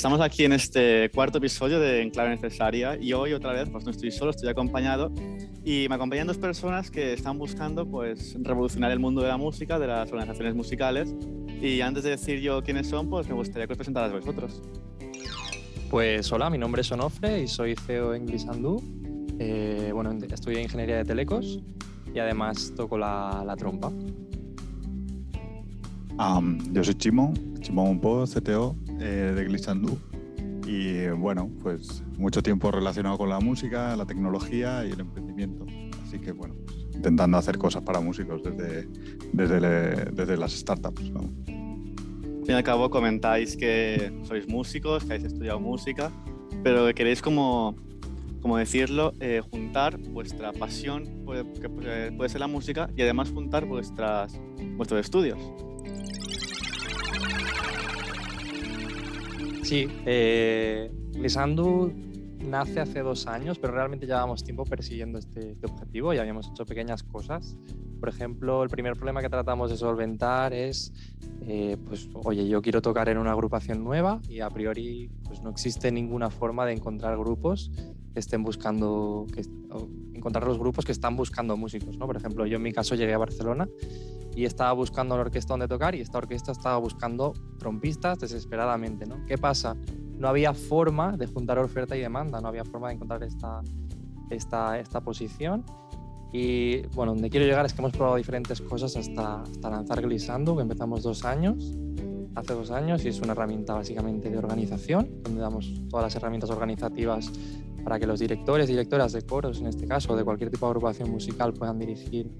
Estamos aquí en este cuarto episodio de En Clave Necesaria y hoy otra vez pues no estoy solo, estoy acompañado y me acompañan dos personas que están buscando pues revolucionar el mundo de la música, de las organizaciones musicales y antes de decir yo quiénes son pues me gustaría que os presentaras vosotros. Pues hola, mi nombre es Onofre y soy CEO en Glisandú. Eh, bueno, estudié Ingeniería de Telecos y además toco la, la trompa. Um, yo soy Chimo, Chimo Monpo, CTO eh, de Glisandú. Y bueno, pues mucho tiempo relacionado con la música, la tecnología y el emprendimiento. Así que bueno, pues, intentando hacer cosas para músicos desde, desde, desde las startups. ¿no? Al fin y al cabo comentáis que sois músicos, que habéis estudiado música, pero que queréis como, como decirlo, eh, juntar vuestra pasión, que puede ser la música, y además juntar vuestras, vuestros estudios. Sí, eh, Lisandu nace hace dos años, pero realmente llevábamos tiempo persiguiendo este, este, objetivo y habíamos hecho pequeñas cosas. Por ejemplo, el primer problema que tratamos de solventar es, eh, pues, oye, yo quiero tocar en una agrupación nueva y a priori pues, no existe ninguna forma de encontrar grupos que estén buscando, que, encontrar los grupos que están buscando músicos. ¿no? Por ejemplo, yo en mi caso llegué a Barcelona y estaba buscando una orquesta donde tocar y esta orquesta estaba buscando trompistas desesperadamente. ¿no? ¿Qué pasa? No había forma de juntar oferta y demanda, no había forma de encontrar esta, esta, esta posición. Y bueno, donde quiero llegar es que hemos probado diferentes cosas hasta, hasta lanzar Glissando, que empezamos dos años, hace dos años, y es una herramienta básicamente de organización, donde damos todas las herramientas organizativas para que los directores directoras de coros, en este caso, de cualquier tipo de agrupación musical, puedan dirigir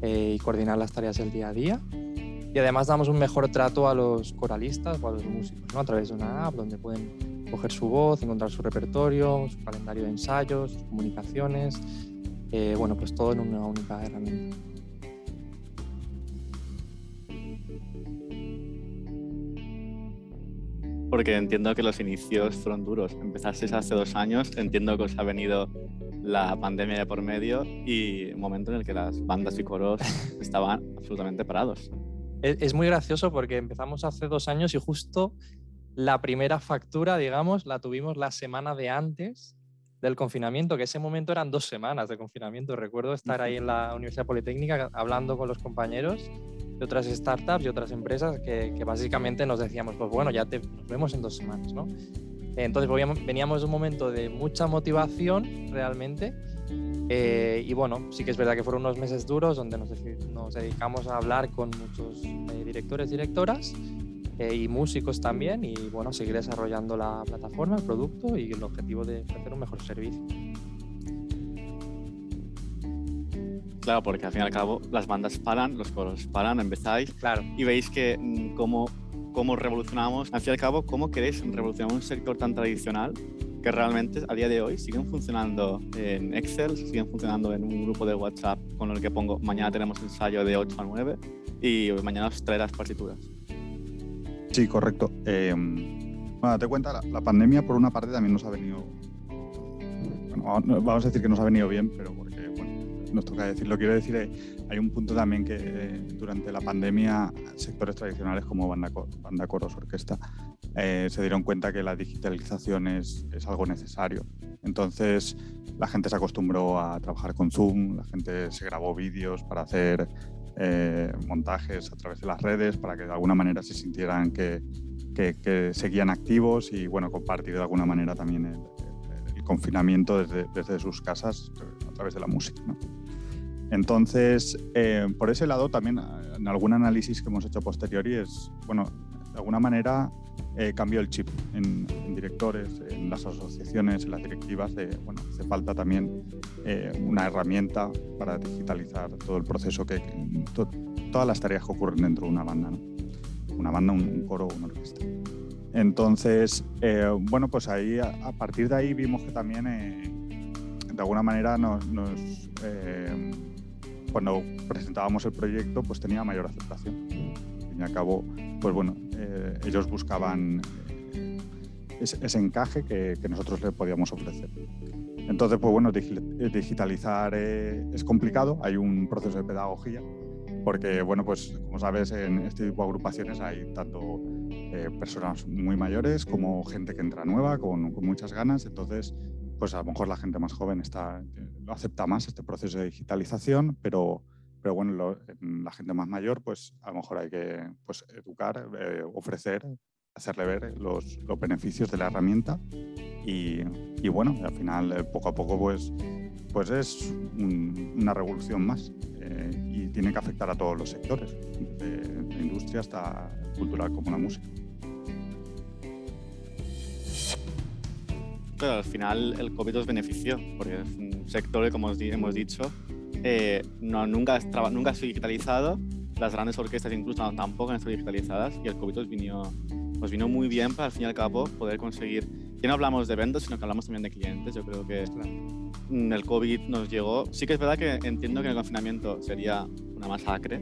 eh, y coordinar las tareas del día a día. Y además damos un mejor trato a los coralistas o a los músicos, ¿no? a través de una app donde pueden coger su voz, encontrar su repertorio, su calendario de ensayos, sus comunicaciones, eh, bueno, pues todo en una única herramienta. Porque entiendo que los inicios fueron duros. Empezasteis hace dos años, entiendo que os ha venido la pandemia de por medio y un momento en el que las bandas y coros estaban absolutamente parados. Es, muy gracioso porque empezamos hace dos años y justo la primera factura, digamos, la tuvimos la semana de antes del confinamiento, que ese momento eran dos semanas de confinamiento. Recuerdo estar ahí en la Universidad Politécnica hablando con los compañeros de otras startups y otras empresas que, básicamente nos decíamos, pues bueno, ya te, nos vemos en dos semanas, ¿no? Entonces veníamos de un momento de mucha motivación realmente eh, y bueno, sí que es verdad que fueron unos meses duros donde nos, nos dedicamos a hablar con muchos eh, directores, directoras eh, y músicos también y bueno, seguir desarrollando la plataforma, el producto y el objetivo de ofrecer un mejor servicio. Claro, porque al fin y al cabo las bandas paran, los coros paran, empezáis claro. y veis que mm, cómo cómo revolucionamos, al fin y al cabo, cómo queréis revolucionar un sector tan tradicional que realmente a día de hoy siguen funcionando en Excel, siguen funcionando en un grupo de WhatsApp con el que pongo mañana tenemos ensayo de 8 a 9 y mañana os traeré las partituras. Sí, correcto. Eh, bueno, te cuenta, la, la, pandemia por una parte también nos ha venido, bueno, vamos a decir que nos ha venido bien, pero nos toca decirlo. Quiero decir, eh, hay un punto también que eh, durante la pandemia sectores tradicionales como banda, banda coros, orquesta, eh, se dieron cuenta que la digitalización es, es, algo necesario. Entonces la gente se acostumbró a trabajar con Zoom, la gente se grabó vídeos para hacer montajes a través de las redes, para que de alguna manera se sintieran que, que, que seguían activos y bueno, compartir de alguna manera también el confinamiento desde, desde, sus casas a través de la música. ¿no? Entonces, eh, por ese lado también en algún análisis que hemos hecho posteriori es, bueno, de alguna manera eh, cambió el chip en, en, directores, en las asociaciones, en las directivas, de, bueno, hace falta también eh, una herramienta para digitalizar todo el proceso, que, to, todas las tareas que ocurren dentro de una banda, ¿no? una banda, un, un coro, una orquesta. Entonces, eh, bueno, pues ahí, a, a, partir de ahí vimos que también, de alguna manera, nos, nos cuando presentábamos el proyecto, pues tenía mayor aceptación. Al fin y al cabo, pues bueno, eh, ellos buscaban eh, ese, ese, encaje que, que, nosotros le podíamos ofrecer. Entonces, pues bueno, digitalizar eh, es complicado, hay un proceso de pedagogía, porque bueno, pues como sabes, en este tipo de agrupaciones hay tanto eh, personas muy mayores como gente que entra nueva, con, con, muchas ganas. Entonces, pues a lo mejor la gente más joven está, lo acepta más este proceso de digitalización, pero, pero bueno, la gente más mayor, pues a lo mejor hay que pues, educar, eh, ofrecer, hacerle ver los, los, beneficios de la herramienta y, y bueno, al final eh, poco a poco pues, pues es un, una revolución más eh, y tiene que afectar a todos los sectores, desde la industria hasta cultural como la música. Pero al final el COVID os benefició, porque es un sector que, como hemos dicho, eh, no, nunca, nunca ha sido digitalizado, las grandes orquestas incluso tampoco han estado digitalizadas y el COVID os vino, os vino muy bien para al fin y al cabo poder conseguir, ya no hablamos de ventas, sino que hablamos también de clientes. Yo creo que el COVID nos llegó, sí que es verdad que entiendo que el confinamiento sería una masacre,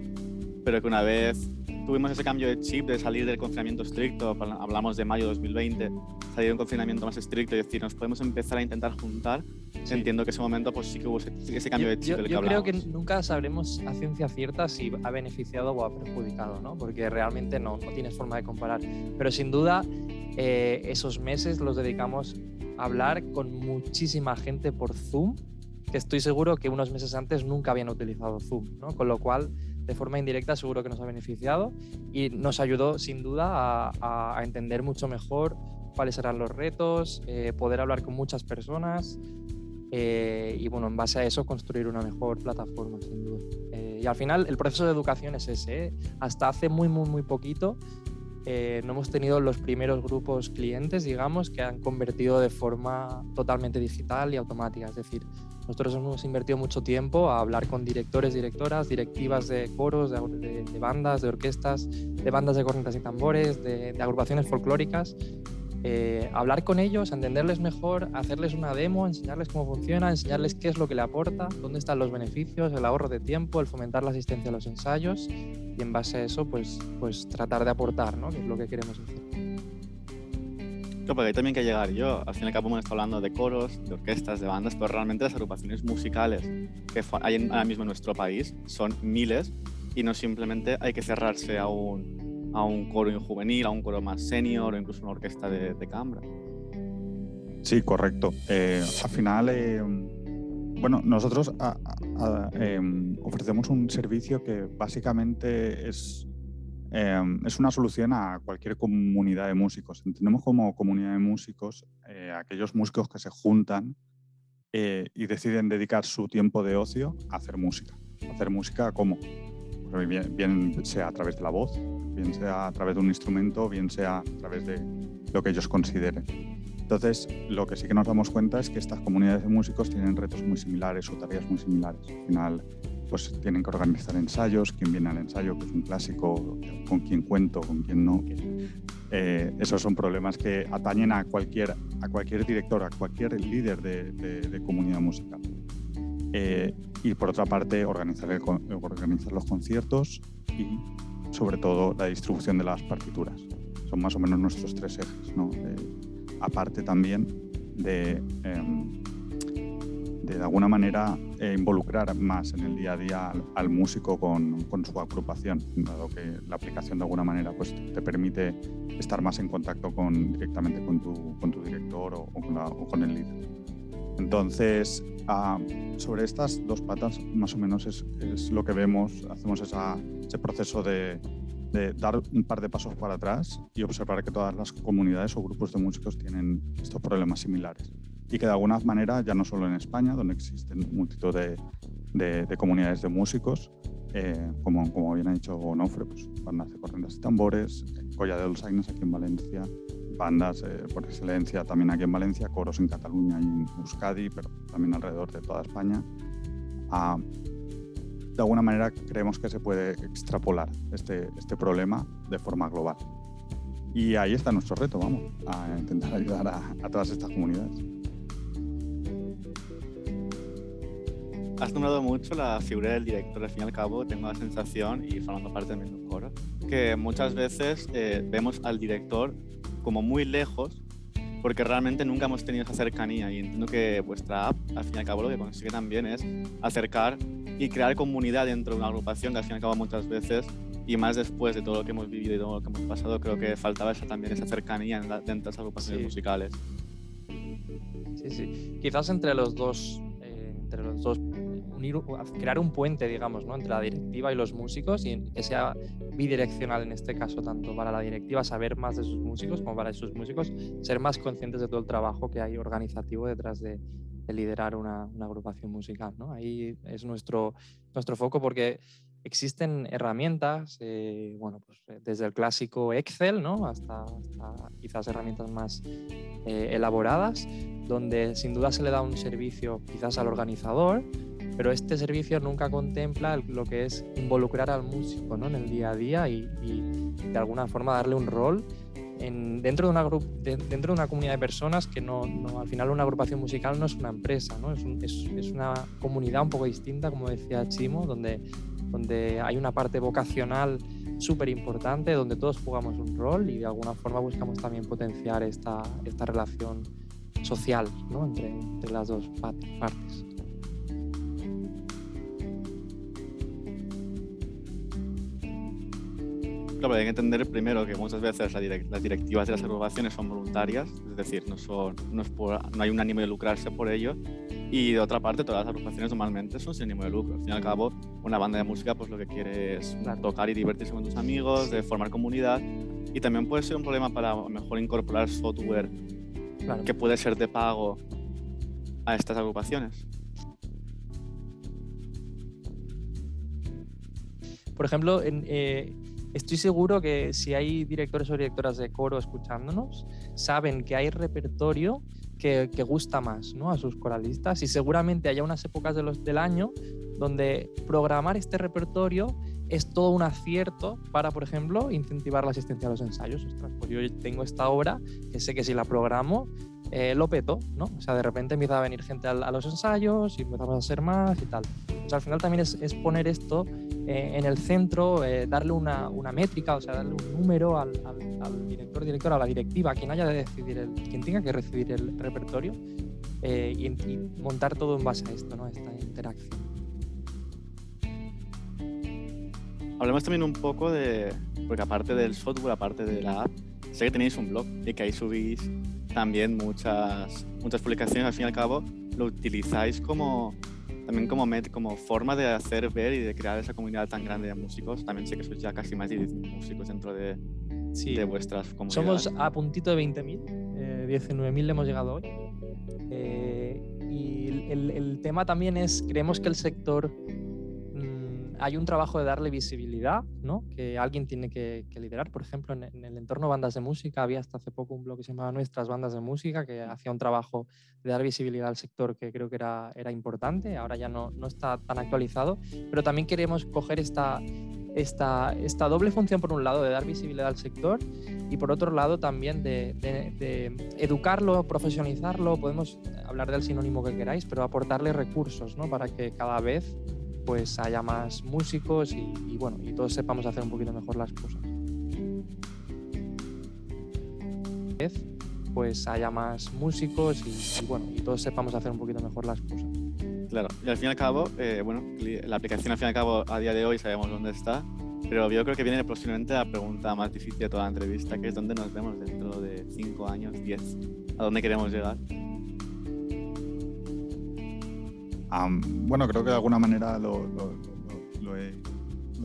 pero que una vez tuvimos ese cambio de chip de salir del confinamiento estricto, hablamos de mayo de 2020, salir de un confinamiento más estricto y decir, nos podemos empezar a intentar juntar. Sí. Entiendo que ese momento pues sí que hubo ese, ese cambio yo, de chip yo, del que yo creo que nunca sabremos a ciencia cierta si ha beneficiado o ha perjudicado, ¿no? Porque realmente no, no tienes forma de comparar. Pero sin duda, eh, esos meses los dedicamos a hablar con muchísima gente por Zoom, que estoy seguro que unos meses antes nunca habían utilizado Zoom, ¿no? Con lo cual, de forma indirecta, seguro que nos ha beneficiado y nos ayudó sin duda a, entender mucho mejor cuáles eran los retos, eh, poder hablar con muchas personas eh, y, bueno, en base a eso construir una mejor plataforma, sin duda. Eh, y al final, el proceso de educación es ese. Hasta hace muy, muy, muy poquito no hemos tenido los primeros grupos clientes, digamos, que han convertido de forma totalmente digital y automática. Es decir, nosotros hemos invertido mucho tiempo a hablar con directores, directoras, directivas de coros, de, de, de bandas, de orquestas, de bandas de cornetas y tambores, de, de agrupaciones folclóricas. Eh, hablar con ellos, entenderles mejor, hacerles una demo, enseñarles cómo funciona, enseñarles qué es lo que le aporta, dónde están los beneficios, el ahorro de tiempo, el fomentar la asistencia a los ensayos y en base a eso, pues, pues tratar de aportar, ¿no? Que es lo que queremos hacer. Porque hay también que llegar yo. Al fin y al cabo hemos estado hablando de coros, de orquestas, de bandas, pero realmente las agrupaciones musicales que hay ahora mismo en nuestro país son miles y no simplemente hay que cerrarse a un, a un coro juvenil, a un coro más senior o incluso una orquesta de, de cámara. Sí, correcto. Eh, al final, eh, bueno, nosotros eh, ofrecemos un servicio que básicamente es, eh, es una solución a cualquier comunidad de músicos. Entendemos como comunidad de músicos eh, aquellos músicos que se juntan eh, y deciden dedicar su tiempo de ocio a hacer música. ¿Hacer música cómo? Pues bien, bien sea a través de la voz, bien sea a través de un instrumento, bien sea a través de lo que ellos consideren. Entonces, lo que sí que nos damos cuenta es que estas comunidades de músicos tienen retos muy similares o tareas muy similares. Al final, pues tienen que organizar ensayos, quién viene al ensayo, que es un clásico, con quién cuento, con quién no. Eh, esos son problemas que atañen a cualquier, a cualquier director, a cualquier líder de, de, de comunidad musical. Eh, y por otra parte, organizar, el, organizar los conciertos y sobre todo la distribución de las partituras. Son más o menos nuestros tres ejes. ¿no? Eh, aparte también de, eh, de, alguna manera eh, involucrar más en el día a día al, músico con, con, su agrupación, dado que la aplicación de alguna manera pues, te permite estar más en contacto con, directamente con tu, con tu director o, con el líder. Entonces, uh, sobre estas dos patas, más o menos es, es lo que vemos, hacemos esa, ese proceso de, de, dar un par de pasos para atrás y observar que todas las comunidades o grupos de músicos tienen estos problemas similares. Y que de alguna manera, ya no solo en España, donde existen multitud de, de, de comunidades de músicos, eh, como, como bien ha dicho Onofre, pues, bandas de corrientes y tambores, Colla de los Aines aquí en Valencia, bandas eh, por excelencia también aquí en Valencia, coros en Cataluña y en Euskadi, pero también alrededor de toda España. Ah, de alguna manera creemos que se puede extrapolar este, este problema de forma global. Y ahí está nuestro reto, vamos, a intentar ayudar a, a todas estas comunidades. Has nombrado mucho la figura del director, al fin y al cabo tengo la sensación, y formando parte también de un coro, que muchas veces eh, vemos al director como muy lejos porque realmente nunca hemos tenido esa cercanía y entiendo que vuestra app al fin y al cabo lo que consigue también es acercar y crear comunidad dentro de una agrupación que al fin y al cabo muchas veces y más después de todo lo que hemos vivido y todo lo que hemos pasado, creo que faltaba esa, también esa cercanía en la, dentro de las agrupaciones musicales. Sí, sí. Quizás entre los dos, eh, entre los dos crear un puente, digamos, ¿no? entre la directiva y los músicos y que sea bidireccional en este caso, tanto para la directiva saber más de sus músicos como para sus músicos ser más conscientes de todo el trabajo que hay organizativo detrás de, liderar una, agrupación musical. ¿no? Ahí es nuestro, nuestro foco porque existen herramientas, eh, bueno, pues eh, desde el clásico Excel ¿no? hasta, quizás herramientas más eh, elaboradas, donde sin duda se le da un servicio quizás al organizador, pero este servicio nunca contempla lo que es involucrar al músico ¿no? en el día a día y, de alguna forma darle un rol en, dentro, de una, dentro de una comunidad de personas que no, al final una agrupación musical no es una empresa, ¿no? Es, es, una comunidad un poco distinta, como decía Chimo, donde, donde hay una parte vocacional súper importante, donde todos jugamos un rol y de alguna forma buscamos también potenciar esta, esta relación social ¿no? entre las dos partes. Claro, hay que entender primero que muchas veces las directivas de las agrupaciones son voluntarias, es decir, no, son, no, es no hay un ánimo de lucrarse por ello. Y de otra parte, todas las agrupaciones normalmente son sin ánimo de lucro. Al fin y al cabo, una banda de música pues lo que quiere es tocar y divertirse con tus amigos, de formar comunidad. Y también puede ser un problema para mejor incorporar software que puede ser de pago a estas agrupaciones. Por ejemplo, en, eh, Estoy seguro que si hay directores o directoras de coro escuchándonos, saben que hay repertorio que, gusta más ¿no? a sus coralistas y seguramente haya unas épocas de los, del año donde programar este repertorio es todo un acierto para, por ejemplo, incentivar la asistencia a los ensayos. Ostras, pues yo tengo esta obra que sé que si la programo, eh, lo peto, ¿no? O sea, de repente empieza a venir gente a, los ensayos y empezamos a ser más y tal. Pues al final también es, poner esto eh, en el centro, eh, darle una, una, métrica, o sea, darle un número al, al, director, directora, a la directiva, a quien haya de decidir, el, quien tenga que recibir el repertorio y, y, montar todo en base a esto, ¿no? Esta interacción. Hablemos también un poco de, porque aparte del software, aparte de la app, sé que tenéis un blog y que ahí subís también muchas, muchas publicaciones. Al fin y al cabo, lo utilizáis como también como, como forma de hacer ver y de crear esa comunidad tan grande de músicos. También sé que sois ya casi más de 10 músicos dentro de, de vuestras comunidades. Somos a puntito de 20.000, eh, 19.000 le hemos llegado hoy. Eh, y el, el, tema también es, creemos que el sector hay un trabajo de darle visibilidad, ¿no? que alguien tiene que, liderar. Por ejemplo, en, el entorno bandas de música había hasta hace poco un blog que se llamaba Nuestras Bandas de Música, que hacía un trabajo de dar visibilidad al sector que creo que era, era importante. Ahora ya no, no está tan actualizado, pero también queremos coger esta, esta, esta doble función, por un lado, de dar visibilidad al sector y por otro lado también de, de, educarlo, profesionalizarlo. Podemos hablar del sinónimo que queráis, pero aportarle recursos ¿no? para que cada vez pues haya más músicos y, bueno, y todos sepamos hacer un poquito mejor las cosas. Pues haya más músicos y, bueno, y todos sepamos hacer un poquito mejor las cosas. Claro, y al fin y al cabo, eh, bueno, la aplicación al fin y al cabo a día de hoy sabemos dónde está, pero yo creo que viene próximamente la pregunta más difícil de toda la entrevista, que es dónde nos vemos dentro de 5 años, 10, a dónde queremos llegar bueno, creo que de alguna manera lo, he,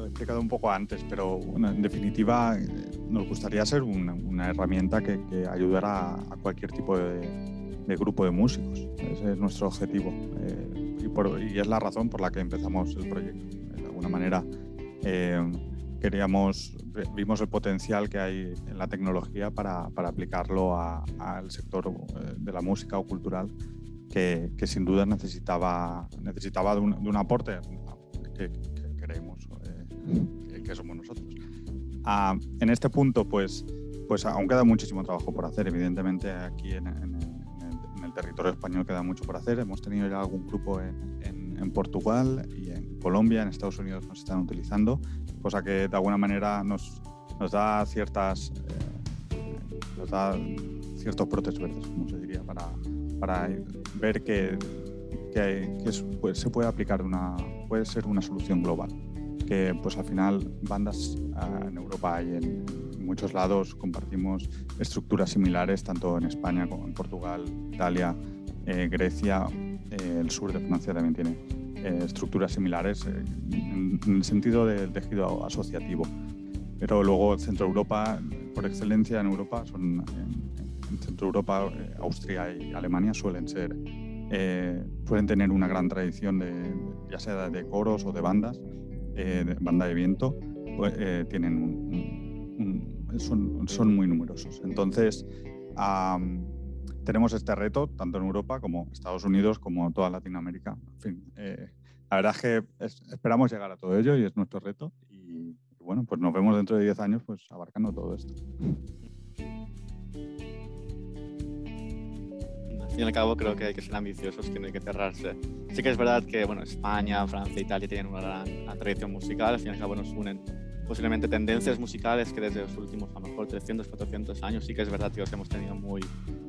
explicado un poco antes, pero en definitiva eh, nos gustaría ser una, herramienta que, ayudara a cualquier tipo de, grupo de músicos. Ese es nuestro objetivo eh, y, es la razón por la que empezamos el proyecto. De alguna manera eh, queríamos, vimos el potencial que hay en la tecnología para, aplicarlo al sector de la música o cultural que, sin duda necesitaba, necesitaba de, un, aporte que, creemos eh, que, somos nosotros. Ah, en este punto, pues, pues aún queda muchísimo trabajo por hacer. Evidentemente, aquí en, el, territorio español queda mucho por hacer. Hemos tenido ya algún grupo en, Portugal y en Colombia, en Estados Unidos nos están utilizando, cosa que de alguna manera nos, nos da ciertas... Eh, nos da ciertos brotes verdes, como se para, ver que, se puede aplicar una, puede ser una solución global, que pues al final bandas ah, en Europa y en muchos lados compartimos estructuras similares, tanto en España como en Portugal, Italia, eh, Grecia, eh, el sur de Francia también tiene eh, estructuras similares en, el sentido del tejido asociativo. Pero luego Centro Europa, por excelencia en Europa, son en, Centro Europa, Austria y Alemania suelen ser, pueden tener una gran tradición de, ya sea de coros o de bandas, de banda de viento, pues, tienen son, muy numerosos. Entonces, tenemos este reto, tanto en Europa como Estados Unidos, como toda Latinoamérica. En fin, eh, la verdad es que esperamos llegar a todo ello y es nuestro reto. Y, bueno, pues nos vemos dentro de 10 años pues abarcando todo esto. Fin y al cabo creo que hay que ser ambiciosos, que no hay que cerrarse. Sí que es verdad que bueno, España, Francia, Italia tienen una gran tradición musical, al fin y al cabo nos unen posiblemente tendencias musicales que desde los últimos a lo mejor 300, 400 años sí que es verdad que los hemos tenido muy,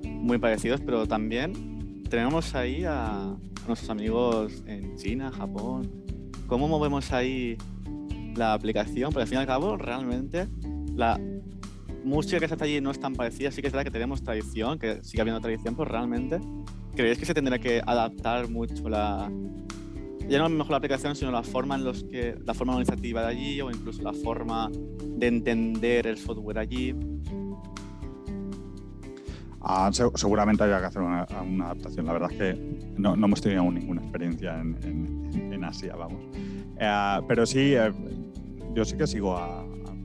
muy parecidos, pero también tenemos ahí a, nuestros amigos en China, Japón. ¿Cómo movemos ahí la aplicación? Porque al fin y al cabo, realmente la música que se hace allí no es tan parecida. Sí que es verdad que tenemos tradición, que sigue habiendo tradición, pero realmente, ¿creéis que se tendrá que adaptar mucho la, ya no mejor la aplicación, sino la forma en los que la forma organizativa de allí o incluso la forma de entender el software allí. Ah, seguramente había que hacer una, adaptación. La verdad es que no, no hemos tenido aún ninguna experiencia en, en, Asia, vamos. Eh, pero sí, eh, yo sí que sigo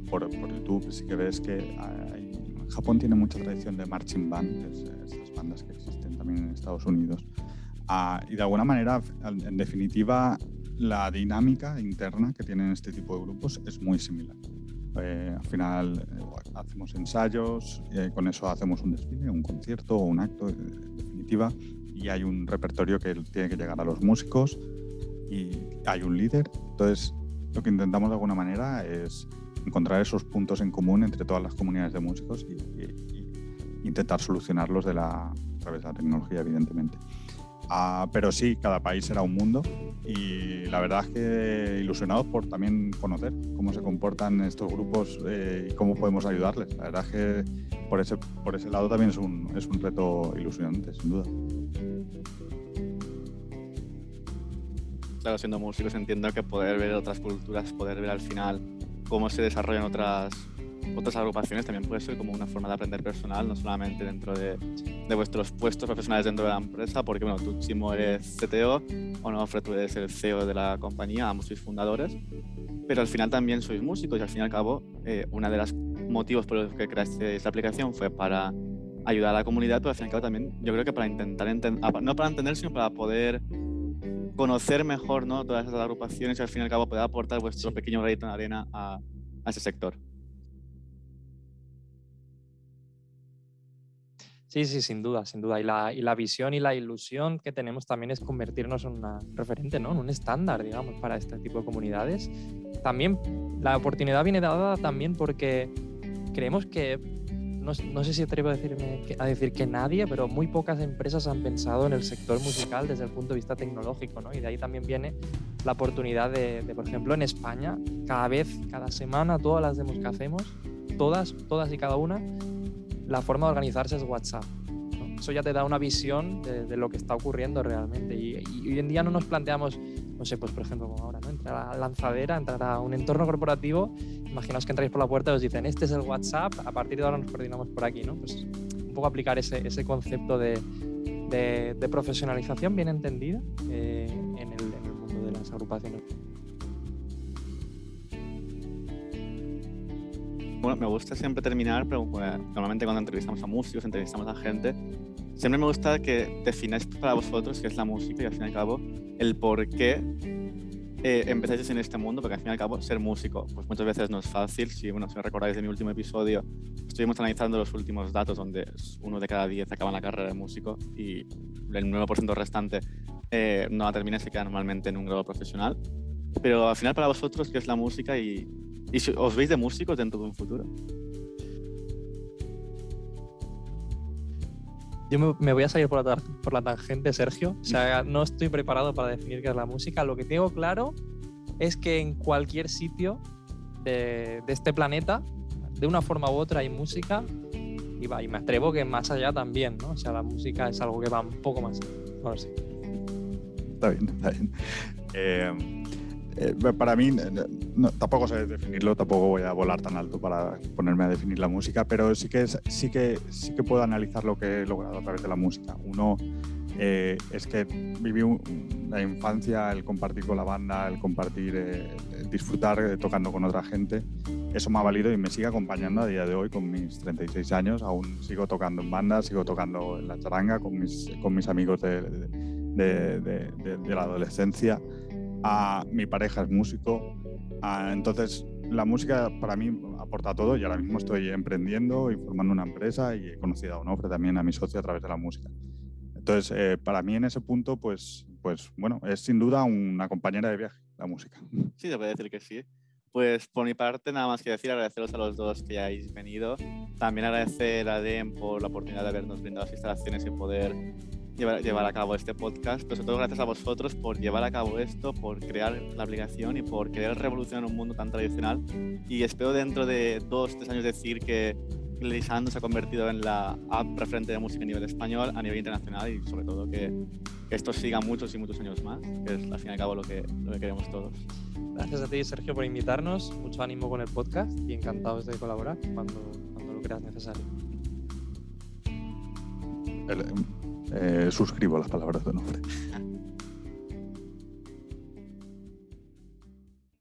por, por, YouTube, sí que ves que Japón tiene mucha tradición de marching band, esas bandas que existen también en Estados Unidos. Ah, y de alguna manera, en definitiva, la dinámica interna que tienen este tipo de grupos es muy similar. Eh, al final eh, hacemos ensayos, eh, con eso hacemos un desfile, un concierto o un acto, en definitiva, y hay un repertorio que tiene que llegar a los músicos y hay un líder. Entonces, lo que intentamos de alguna manera es encontrar esos puntos en común entre todas las comunidades de músicos y, intentar solucionarlos de la, a través de la tecnología, evidentemente. Ah, pero sí, cada país será un mundo y la verdad es que ilusionados por también conocer cómo se comportan estos grupos eh, y cómo podemos ayudarles. La verdad es que por ese, por ese lado también es un, es un reto ilusionante, sin duda. Claro, siendo músicos entiendo que poder ver otras culturas, poder ver al final cómo se desarrollan otras otras agrupaciones también puede ser como una forma de aprender personal, no solamente dentro de, de vuestros puestos profesionales dentro de la empresa, porque bueno, tú, Chimo, eres CTO, o no, tú eres el CEO de la compañía, ambos sois fundadores, pero al final también sois músicos y al fin y al cabo, eh, uno de los motivos por los que creaste esta aplicación fue para ayudar a la comunidad, pero al fin y al cabo también yo creo que para intentar no para entender, sino para poder conocer mejor ¿no? todas esas agrupaciones y al fin y al cabo poder aportar vuestro pequeño granito en arena a, a ese sector. Sí, sí, sin duda, sin duda. Y la, y la visión y la ilusión que tenemos también es convertirnos en un referente, ¿no? En un estándar, digamos, para este tipo de comunidades. También la oportunidad viene dada también porque creemos que, no, no sé si atrevo a, decirme, a decir que nadie, pero muy pocas empresas han pensado en el sector musical desde el punto de vista tecnológico, ¿no? Y de ahí también viene la oportunidad de, de por ejemplo, en España, cada vez, cada semana, todas las demos que hacemos, todas, todas y cada una, la forma de organizarse es WhatsApp. Eso ya te da una visión de, lo que está ocurriendo realmente. Y, hoy en día no nos planteamos, no sé, pues por ejemplo, como ahora, ¿no? entrar a la lanzadera, entrar a un entorno corporativo, imaginaos que entráis por la puerta y os dicen, este es el WhatsApp, a partir de ahora nos coordinamos por aquí, ¿no? Pues un poco aplicar ese, ese concepto de, de, profesionalización bien entendida eh, en, el, en el mundo de las agrupaciones. Bueno, me gusta siempre terminar, pero normalmente cuando entrevistamos a músicos, entrevistamos a gente, siempre me gusta que defináis para vosotros qué es la música y al fin y al cabo el por qué eh, empezáis en este mundo, porque al fin y al cabo ser músico, pues muchas veces no es fácil. Si, bueno, si recordáis de mi último episodio, estuvimos analizando los últimos datos donde uno de cada diez acaba la carrera de músico y el 9% restante eh, no la termina y se queda normalmente en un grado profesional. Pero al final para vosotros, ¿qué es la música y ¿Y os veis de músicos dentro de un futuro? Yo me, voy a salir por la, tangente, Sergio. O sea, no estoy preparado para definir qué es la música. Lo que tengo claro es que en cualquier sitio de, de este planeta, de una forma u otra, hay música y, va, y me atrevo que más allá también, ¿no? O sea, la música es algo que va un poco más allá. Está bien, está bien. Eh, eh, para mí, no, tampoco sé definirlo, tampoco voy a volar tan alto para ponerme a definir la música, pero sí que, sí que, sí que puedo analizar lo que he logrado a través de la música. Uno eh, es que viví la infancia, el compartir con la banda, el compartir, eh, disfrutar tocando con otra gente. Eso me ha valido y me sigue acompañando a día de hoy con mis 36 años. Aún sigo tocando en bandas, sigo tocando en la charanga con mis, con mis amigos de, de, de la adolescencia mi pareja es músico, entonces la música para mí aporta todo y ahora mismo estoy emprendiendo y formando una empresa y he conocido a Onofre también a mi socio a través de la música. Entonces, eh, para mí en ese punto, pues, pues bueno, es sin duda una compañera de viaje, la música. Sí, te puede decir que sí. Pues por mi parte, nada más que decir, agradeceros a los dos que hayáis venido. También agradecer a DEM por la oportunidad de habernos brindado las instalaciones y poder llevar, llevar a cabo este podcast, pero sobre todo gracias a vosotros por llevar a cabo esto, por crear la aplicación y por querer revolucionar un mundo tan tradicional. Y espero dentro de dos, tres años decir que Lisando se ha convertido en la app referente de música a nivel español, a nivel internacional y sobre todo que, esto siga muchos y muchos años más, que es al fin y al cabo lo que, lo que queremos todos. Gracias a ti, Sergio, por invitarnos. Mucho ánimo con el podcast y encantados de colaborar cuando, cuando lo creas necesario. El, eh, suscribo las palabras de nombre.